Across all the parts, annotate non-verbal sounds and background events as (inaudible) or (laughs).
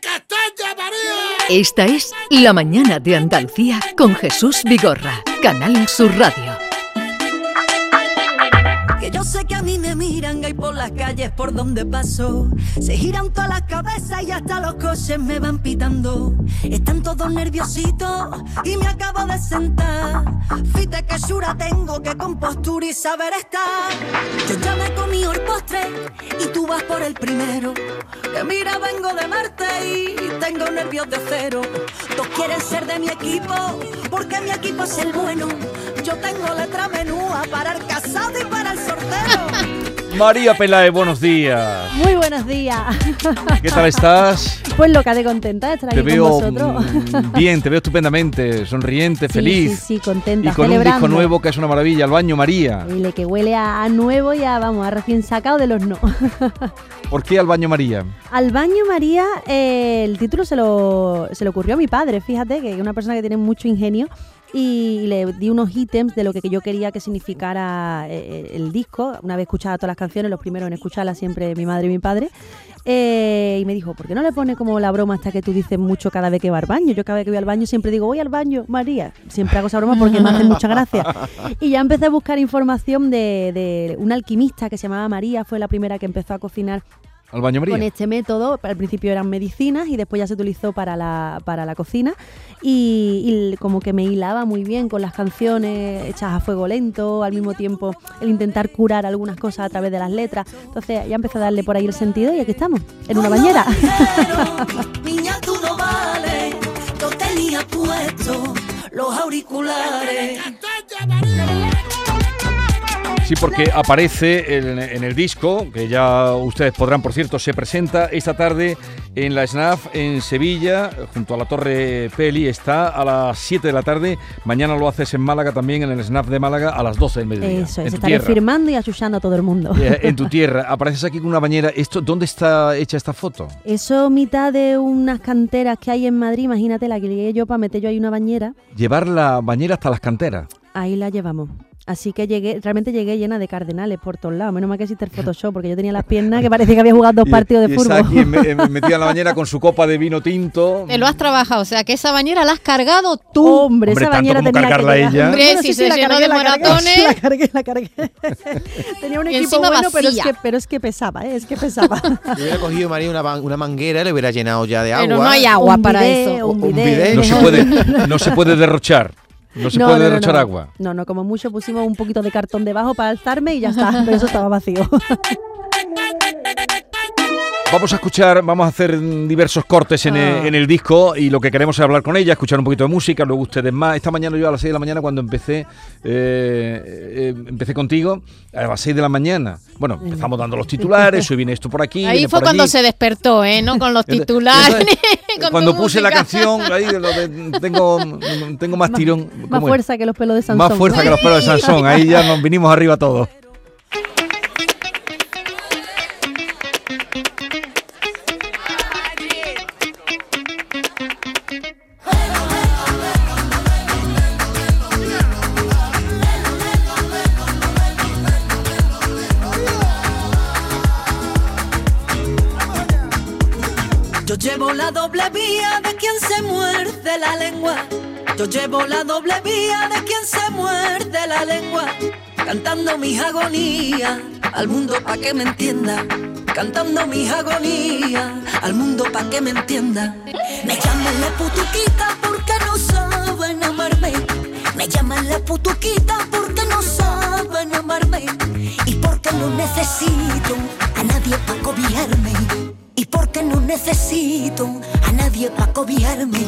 Castella, María! Esta es La Mañana de Andalucía con Jesús Vigorra, Canal Sur Radio. Que yo sé que a mí me miran ahí por las calles por donde paso. Se giran todas las cabezas y hasta los coches me van pitando. Están todos nerviositos y me acabo de sentar. Fíjate que chura tengo, que compostura y saber estar. Yo ya me comí el postre y tú vas por el primero. Que mira, vengo de Marte y tengo nervios de cero. Todos quieren ser de mi equipo porque mi equipo es el bueno. Yo tengo letra menúa para el casado y para el sorteo. María Pelae, buenos días. Muy buenos días. ¿Qué tal estás? Pues loca de contenta de estar Te aquí veo con vosotros. mm, (laughs) bien, te veo estupendamente, sonriente, Sí, feliz. Sí, sí, contenta, y con un disco nuevo que es una maravilla, El Baño María. Dile que huele a, nuevo y a, vamos, a recién sacado del horno. (laughs) ¿Por qué Al Baño María? Al baño María, eh, el título se lo, se le ocurrió a mi padre, fíjate, que es una persona que tiene mucho ingenio. Y le di unos ítems de lo que yo quería que significara eh, el disco. Una vez escuchada todas las canciones, los primeros en escucharlas siempre mi madre y mi padre. Eh, y me dijo, ¿por qué no le pone como la broma hasta que tú dices mucho cada vez que va al baño? Yo cada vez que voy al baño siempre digo, voy al baño, María. Siempre hago esa broma porque me hace mucha gracia. Y ya empecé a buscar información de, de una alquimista que se llamaba María, fue la primera que empezó a cocinar Al Baño María. con este método. Al principio eran medicinas y después ya se utilizó para la, para la cocina. Y, y como que me hilaba muy bien con las canciones hechas a fuego lento, al mismo tiempo el intentar curar algunas cosas a través de las letras. Entonces ya empecé a darle por ahí el sentido y aquí estamos, en una bañera. Niña, tú no vales. Yo tenía puesto los auriculares. Sí, porque aparece en, en el disco, que ya ustedes podrán, por cierto, se presenta esta tarde en la SNAF en Sevilla, junto a la Torre Peli, está a las 7 de la tarde. Mañana lo haces en Málaga también, en el SNAF de Málaga, a las 12 del mediodía. Eso es, estaré tierra. firmando y achuchando a todo el mundo. Eh, En tu (laughs) tierra. Apareces aquí con una bañera. Esto, ¿Dónde está hecha esta foto? Eso mitad de unas canteras que hay en Madrid, imagínate la que llegué yo para meter yo ahí una bañera, Llevar la bañera hasta las canteras. Ahí la llevamos. Así que llegué, realmente llegué llena de cardenales por todos lados. Menos mal que existe el Photoshop, porque yo tenía las piernas que parecía que había jugado dos Y- partidos de y está aquí fútbol. me- eh, (laughs) metida en la bañera con su copa de vino tinto. Te lo has trabajado, o sea que esa bañera la has cargado tú. Hombre, Hombre, esa bañera como tenía cargarla que ella. Hombre, si se la llenó cargué, de la cargué, maratones. sí, (laughs) la cargué, la cargué. (laughs) tenía un Y equipo bueno, pero es, que, pero es que pesaba, ¿eh? es que pesaba. Yo hubiera cogido María una, una manguera y le hubiera llenado ya de agua. Pero no hay agua Un para bidet, eso. Un bidet. No se puede, no se puede derrochar. No se puede derrochar no. agua. No, no, como mucho pusimos un poquito de cartón debajo para alzarme y ya está, pero eso estaba vacío. (laughs) Vamos a escuchar, vamos a hacer diversos cortes en, el, Ah. en el disco y lo que queremos es hablar con ella, escuchar un poquito de música, luego ustedes más. Esta mañana yo a las 6 de la mañana cuando empecé, eh, eh, empecé contigo, a las 6 de la mañana. Bueno, empezamos dando los titulares, hoy viene esto por aquí. Ahí fue por cuando allí. se despertó, ¿eh? No con los (laughs) titulares. (laughs) con Cuando puse la canción, (laughs) ahí de lo de- tengo, tengo más tirón. Más fuerza que los pelos de Sansón. Más fuerza que los pelos de Sansón. Ahí ya nos vinimos arriba todos. Yo llevo la doble vía de quien se muerde la lengua. Yo llevo la doble vía de quien se muerde la lengua. Cantando mis agonías al mundo pa' que me entienda. Cantando mis agonías al mundo pa' que me entienda. Me llaman la putuquita porque no saben amarme. Me llaman la putuquita porque no saben amarme. Y porque no necesito a nadie pa' cobijarme. Y porque no necesito a nadie pa' cobijarme.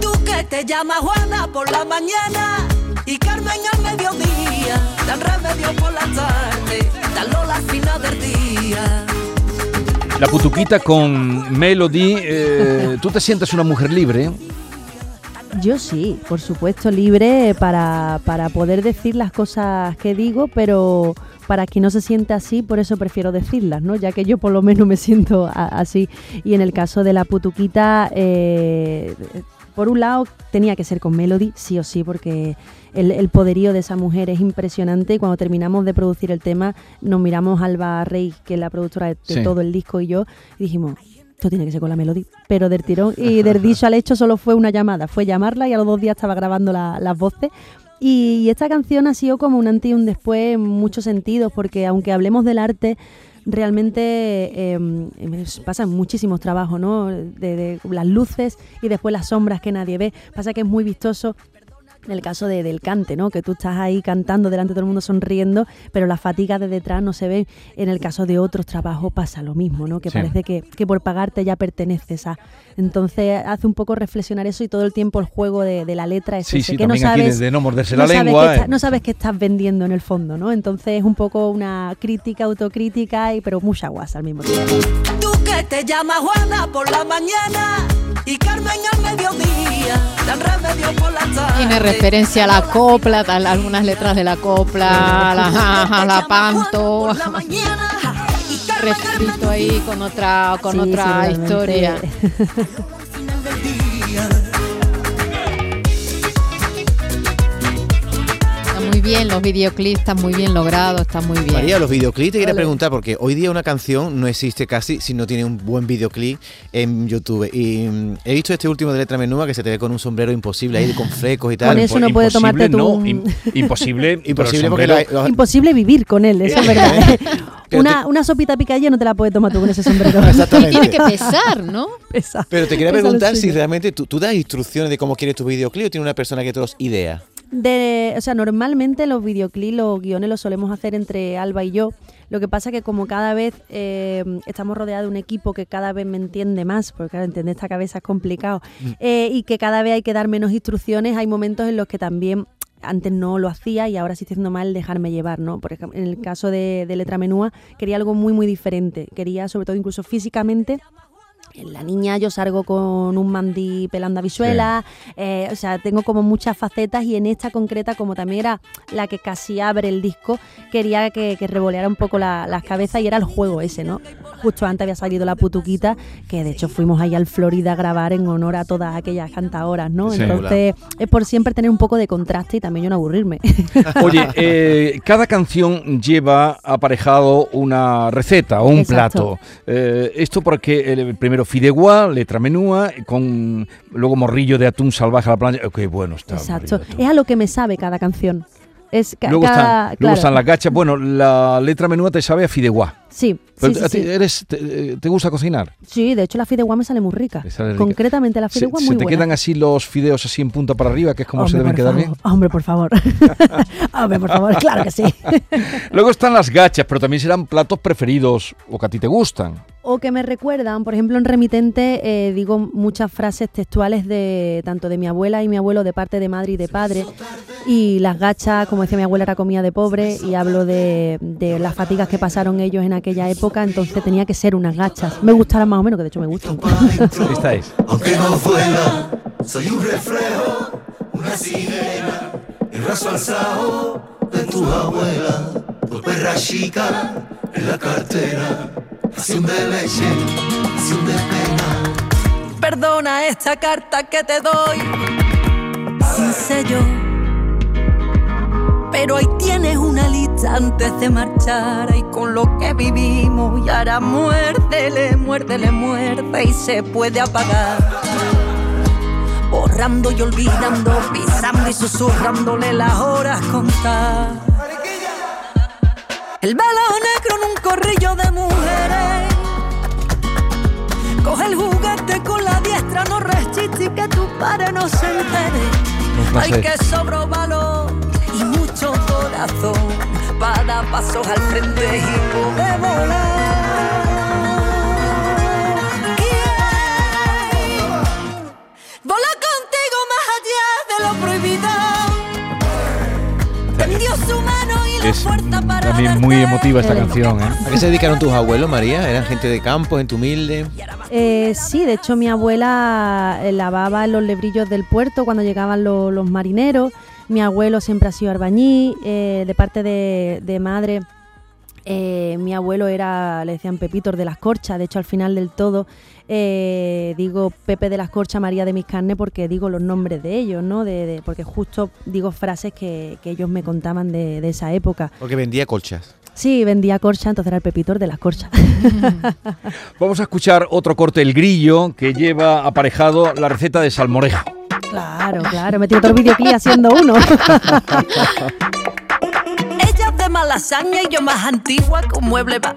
Tú que te llamas Juana por la mañana y Carmen al mediodía, dan remedio por la tarde, dan Lola al final del día. La putuquita con Melody. eh, ¿Tú te sientes una mujer libre? Yo sí, por supuesto, libre para, para poder decir las cosas que digo, pero para quien no se siente así, por eso prefiero decirlas, ¿no? Ya que yo por lo menos me siento a- así. Y en el caso de la putuquita, eh, por un lado tenía que ser con Melody, sí o sí, porque el, el poderío de esa mujer es impresionante. Y cuando terminamos de producir el tema, nos miramos Alba Rey, que es la productora de, Sí. todo el disco, y yo, y dijimos, esto tiene que ser con la melodía, pero del tirón. Y del (laughs) dicho al hecho solo fue una llamada, fue llamarla y a los dos días estaba grabando la- las voces. Y, y esta canción ha sido como un antes y un después en muchos sentidos, porque aunque hablemos del arte, realmente eh, eh, pasan muchísimos trabajos, ¿no? De, de las luces y después las sombras que nadie ve. Pasa que es muy vistoso en el caso de, del cante, ¿no? Que tú estás ahí cantando delante de todo el mundo sonriendo, pero la fatiga de detrás no se ve. En el caso de otros trabajos pasa lo mismo, ¿no? Que Sí. parece que, que por pagarte ya perteneces a. Entonces hace un poco reflexionar eso y todo el tiempo el juego de, de la letra es Sí, ese, sí, que no sabes, de, no morderse no la sabes lengua. que está- eh. no sabes qué estás vendiendo en el fondo, ¿no? Entonces es un poco una crítica, autocrítica, y, pero mucha guasa al mismo tiempo. Tú que te llamas Juana por la mañana y Carmen al mediodía, Tiene referencia a la copla, tal, algunas letras de la copla, a la, a la panto, refrito ahí con otra, con Sí, otra historia. Bien, los videoclips están muy bien logrados, está muy bien. María, los videoclips te quería Vale. preguntar, porque hoy día una canción no existe casi si no tiene un buen videoclip en YouTube. Y mm, he visto este último de Letra Menúa que se te ve con un sombrero imposible ahí, con (laughs) flecos y tal. Con eso no puede tomarte tú no, im- imposible, (laughs) Imposible el porque sombrero- la- los- Imposible vivir con él, eso es (laughs) verdad. Pero una, una sopita picadilla no te la puedes tomar tú con ese sombrero. Y Exactamente. tiene que pesar, ¿no? Pesa. Pero te quería Pesa lo preguntar si suyo. realmente tú, tú das instrucciones de cómo quieres tu videoclip o tiene una persona que te los idea. De, o sea, normalmente los videoclips, los guiones los solemos hacer entre Alba y yo. Lo que pasa que como cada vez eh, estamos rodeados de un equipo que cada vez me entiende más, porque claro, entender esta cabeza es complicado, eh, y que cada vez hay que dar menos instrucciones, hay momentos en los que también antes no lo hacía y ahora sí estoy haciendo mal dejarme llevar, ¿no? Por ejemplo, en el caso de, de Letra Menúa quería algo muy, muy diferente. Quería, sobre todo, incluso físicamente, en la niña yo salgo con un mandí pelando a visuela, eh, o sea, tengo como muchas facetas y en esta concreta, como también era la que casi abre el disco, quería que, que revoleara un poco la- las cabezas y era el juego ese, ¿no? Justo antes había salido la putuquita, que de hecho fuimos ahí al Florida a grabar en honor a todas aquellas cantadoras, ¿no? Sí. Entonces es por siempre tener un poco de contraste y también yo no aburrirme. (laughs) Oye, eh, cada canción lleva aparejado una receta o un Exacto. plato. Eh, esto porque el primero fideuá, letra menúa, con luego morrillo de atún salvaje a la plancha. Qué bueno está. Exacto. Es a lo que me sabe cada canción. Es ca- Luego, cada, están, luego claro. están las gachas. Bueno, la letra menúa te sabe a fideuá. Sí, Pero sí, a sí, ti sí. eres, te, te gusta cocinar? Sí, de hecho la fideuá me sale muy rica. Sale rica. Concretamente la ¿Se, fideuá se muy te buena. quedan así los fideos así en punta para arriba, que es como se Hombre, deben por quedar favor. bien? Hombre, por favor. (laughs) Hombre, por favor, claro que sí. (laughs) Luego están las gachas, pero también serán platos preferidos o que a ti te gustan. O que me recuerdan, por ejemplo, en remitente eh, digo muchas frases textuales de tanto de mi abuela y mi abuelo de parte de madre y de padre. Y las gachas, como decía mi abuela, era comida de pobre y hablo de, de las fatigas que pasaron ellos en aquella época, entonces tenía que ser unas gachas. Me gustaran más o menos, que de hecho me gustan. Esta es. Aunque no vuela, soy un reflejo, una sirena, el raso alzado de tu abuela, por perra chica en la cartera, ración de leche, ración de pena. Perdona esta carta que te doy sin sello. Pero ahí tienes una lista antes de marchar y con lo que vivimos y ahora muérdele, muérdele, muerde y se puede apagar. Borrando y olvidando, pisando y susurrándole las horas contar. El velo negro en un corrillo de mujeres Coge el juguete con la diestra, no resiste y que tu padre no se entere. Hay que sobro valor y mucho corazón para dar pasos al frente y poder volar. Volar contigo más allá de lo prohibido. Tendió su mano y la Es fuerza para también muy emotiva esta canción, ¿eh? ¿A qué se dedicaron tus abuelos, María? ¿Eran gente de campo, gente humilde? Eh, sí, de hecho mi abuela eh, lavaba en los lebrillos del puerto cuando llegaban lo- los marineros. Mi abuelo siempre ha sido arbañí. eh, de parte de, de madre, eh, mi abuelo era, le decían Pepitor de las Corchas. De hecho, al final del todo eh, digo Pepe de las Corchas, María de mis carnes, porque digo los nombres de ellos, ¿no? De, de- porque justo digo frases que, que ellos me contaban de, de esa época. Porque vendía colchas. Sí, vendía corcha, entonces era el pepitor de las corchas. (laughs) Vamos a escuchar otro corte, El Grillo, que lleva aparejado la receta de salmorejo. Claro, claro, metí otro videoclip haciendo uno. (laughs) Ella es de malasaña y yo más antigua con mueble va.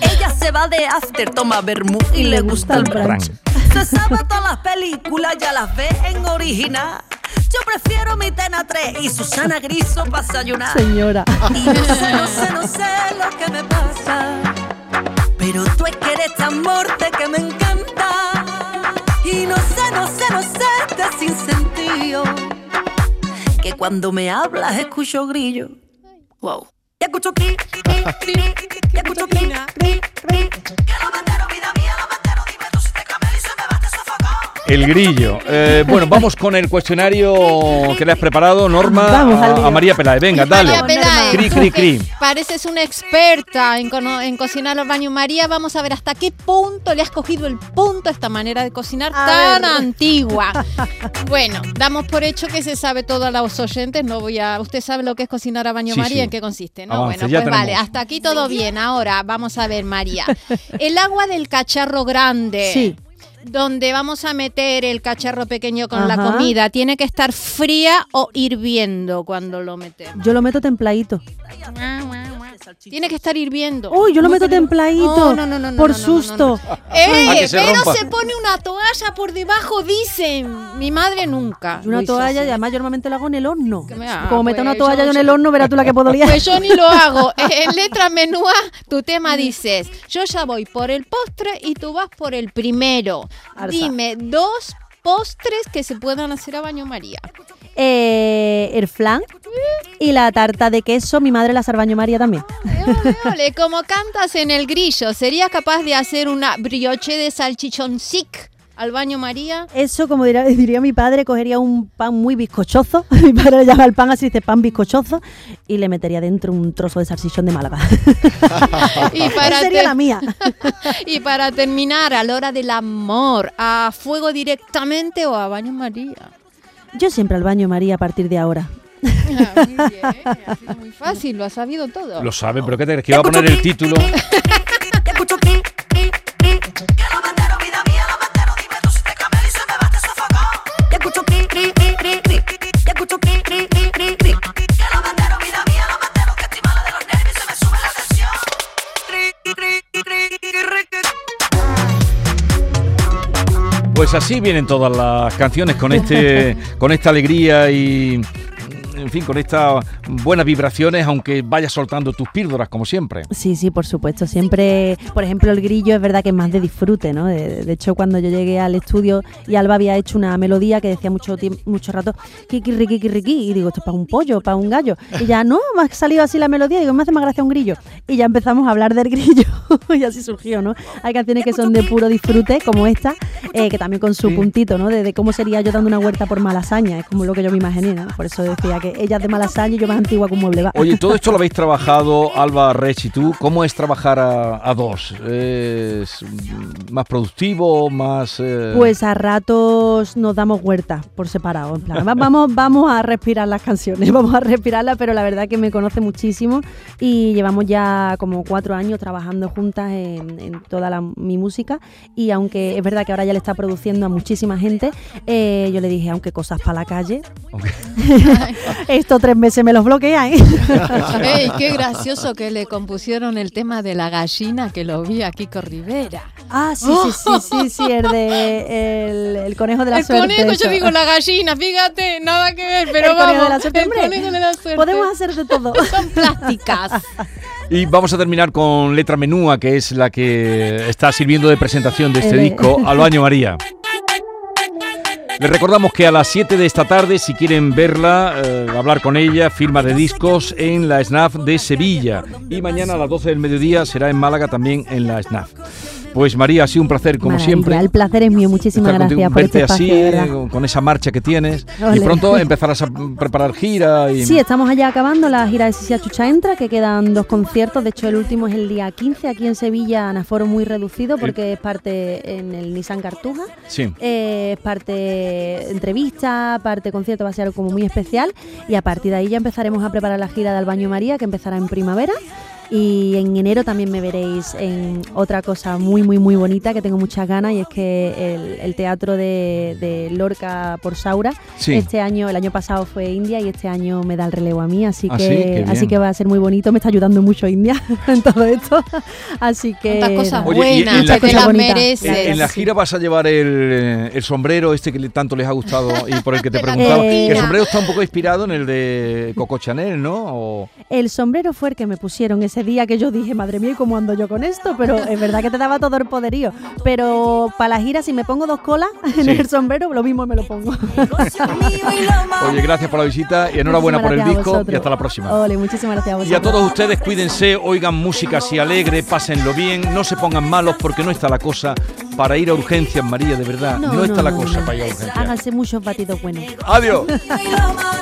Ella se va de after, toma vermú y le gusta el brunch. Se sabe todas las películas, ya las ve en original. Yo prefiero mi Tena 3 y Susana Griso para desayunar. Señora. Y no sé, no sé, no sé lo que me pasa. Pero tú es que eres tan morte que me encanta. Y no sé, no sé, no sé de sin sentido. Que cuando me hablas escucho grillo. Wow. Y escucho cri, cri, cri, y escucho cri, cri, cri. El Grillo. Eh, bueno, vamos con el cuestionario que le has preparado, Norma, Vamos al a, María Peláez. Venga, dale. María Peláez, Cri, cri, cri. Pareces una experta en, cocinar los baños María. Vamos a ver hasta qué punto le has cogido el punto a esta manera de cocinar A tan ver. antigua. (laughs) Bueno, damos por hecho que se sabe todo a los oyentes. No voy a. Usted sabe lo que es cocinar a baño Sí, María, sí. en qué consiste, ¿no? Avance, bueno, pues vale, hasta aquí todo bien. Ahora vamos a ver, María. (laughs) El agua del cacharro grande. Sí. Donde vamos a meter el cacharro pequeño con la comida, ¿tiene que estar fría o hirviendo cuando lo metemos? Yo lo meto templadito. Tiene que estar hirviendo. Uy, yo lo meto templadito. No, no, no, no, por susto. ¡Eh! A que se pero rompa. se pone una toalla por debajo, dicen. Mi madre nunca. Y Una toalla, y además yo normalmente lo hago en el horno. Me- ah, Como meto una pues toalla yo- yo en el horno, verás tú la que puedo liar. Pues yo ni lo (laughs) hago. Eh, En letra menúa, tu tema dices, yo ya voy por el postre y tú vas por el primero. Dime dos postres que se puedan hacer a baño María. Eh, el flan y la tarta de queso, mi madre la sarbaño María también. Ole, (laughs) ole, como cantas en el grillo, ¿serías capaz de hacer una brioche de salchichón sic al baño María? Eso, como diría, (laughs) diría mi padre, cogería un pan muy bizcochoso. (laughs) Mi padre le llama el pan así, dice pan bizcochoso, y le metería dentro un trozo de salchichón de Málaga. (laughs) Y para, Esa sería la mía. y para terminar, a la hora del amor, ¿a fuego directamente o a baño María? Yo siempre al baño María a partir de ahora. Ah, muy bien, ha sido muy fácil, lo ha sabido todo. Lo sabe, pero ¿qué te crees? Que iba a poner el título. Pues así vienen todas las canciones con este, con esta alegría y en fin, con estas buenas vibraciones, aunque vayas soltando tus píldoras como siempre. Sí, sí, por supuesto. Siempre, por ejemplo, el grillo es verdad que es más de disfrute, ¿no? De, de hecho, cuando yo llegué al estudio y Alba había hecho una melodía que decía mucho tiempo, mucho rato, kiki, riqui, kiki, riqui", y digo, esto es para un pollo, para un gallo. Y ya, no, me ha salido así la melodía, digo, me hace más gracia un grillo. Y ya empezamos a hablar del grillo (laughs) y así surgió, ¿no? Hay canciones que son de puro disfrute, como esta, eh, que también con su Sí. puntito, ¿no? De, de cómo sería yo dando una huerta por Malasaña, es como lo que yo me imaginé, ¿no? Por eso decía que ella es de Malasaña y yo más antigua que un mueble va. Oye, todo esto lo habéis trabajado, Alba, Rech y tú. ¿Cómo es trabajar a, a dos? ¿Es más productivo, más...? eh, Pues a ratos nos damos huerta por separado. En plan, vamos, vamos a respirar las canciones, (laughs) vamos a respirarlas, pero la verdad que me conoce muchísimo y llevamos ya como cuatro años trabajando juntas en, en toda la- mi música. Y aunque es verdad que ahora ya le está produciendo a muchísima gente, eh, yo le dije, aunque cosas para la calle, ok. (laughs) estos tres meses me los bloquean. ¿eh? (laughs) ¡Ey, qué gracioso que le compusieron el tema de la gallina que lo vi a Kiko Rivera! ah, sí, sí, sí, sí, sí, el de el, el conejo de la el suerte. conejo, yo eso. digo la gallina, fíjate, nada que ver, pero El conejo vamos. de la suerte, el conejo de la suerte. Podemos hacer de todo. (laughs) Son plásticas. Y vamos a terminar con Letra Menúa, que es la que está sirviendo de presentación de este El- disco, al baño María. Les recordamos que a las 7 de esta tarde, si quieren verla, eh, hablar con ella, firma de discos en la SNAF de Sevilla. Y mañana a las 12 del mediodía será en Málaga también en la SNAF. Pues María, ha sido un placer como Maravilla, siempre. El placer es mío. Muchísimas gracias por este espacio. así, eh, con- esa marcha que tienes. Y pronto empezarás a preparar gira. Y... Sí, estamos allá acabando la gira de Sisia Chucha Entra, que quedan dos conciertos. De hecho, el último es el día 15 aquí en Sevilla, en aforo muy reducido, porque es parte en el Nissan Cartuja. Sí. Eh, es parte entrevista, parte concierto, va a ser algo como muy especial. Y a partir de ahí ya empezaremos a preparar la gira de Albaño María, que empezará en primavera. Y en enero también me veréis en otra cosa muy, muy, muy bonita que tengo muchas ganas y es que el, el teatro de, de Lorca por Saura, Sí. este año, el año pasado fue India y este año me da el relevo a mí, así Ah, que, sí, así que va a ser muy bonito, me está ayudando mucho India (laughs) en todo esto. Así que... Cosas buenas, te las mereces. En, en la gira vas a llevar el, eh, el sombrero este que tanto les ha gustado y por el que te (laughs) preguntaba. Que el sombrero está un poco inspirado en el de Coco Chanel, ¿no? O- El sombrero fue el que me pusieron ese día que yo dije, madre mía, ¿y cómo ando yo con esto? Pero es verdad que te daba todo el poderío. Pero para la gira, si me pongo dos colas (laughs) en Sí. el sombrero, lo mismo me lo pongo. (laughs) Oye, gracias por la visita y enhorabuena por el disco y hasta la próxima. Ole, muchísimas gracias a Y vosotros. a todos ustedes, cuídense, oigan música así alegre, pásenlo bien, no se pongan malos porque no está la cosa para ir a urgencias, María, de verdad. No, está la cosa para ir a urgencias. Háganse muchos batidos buenos. Adiós. Y (laughs)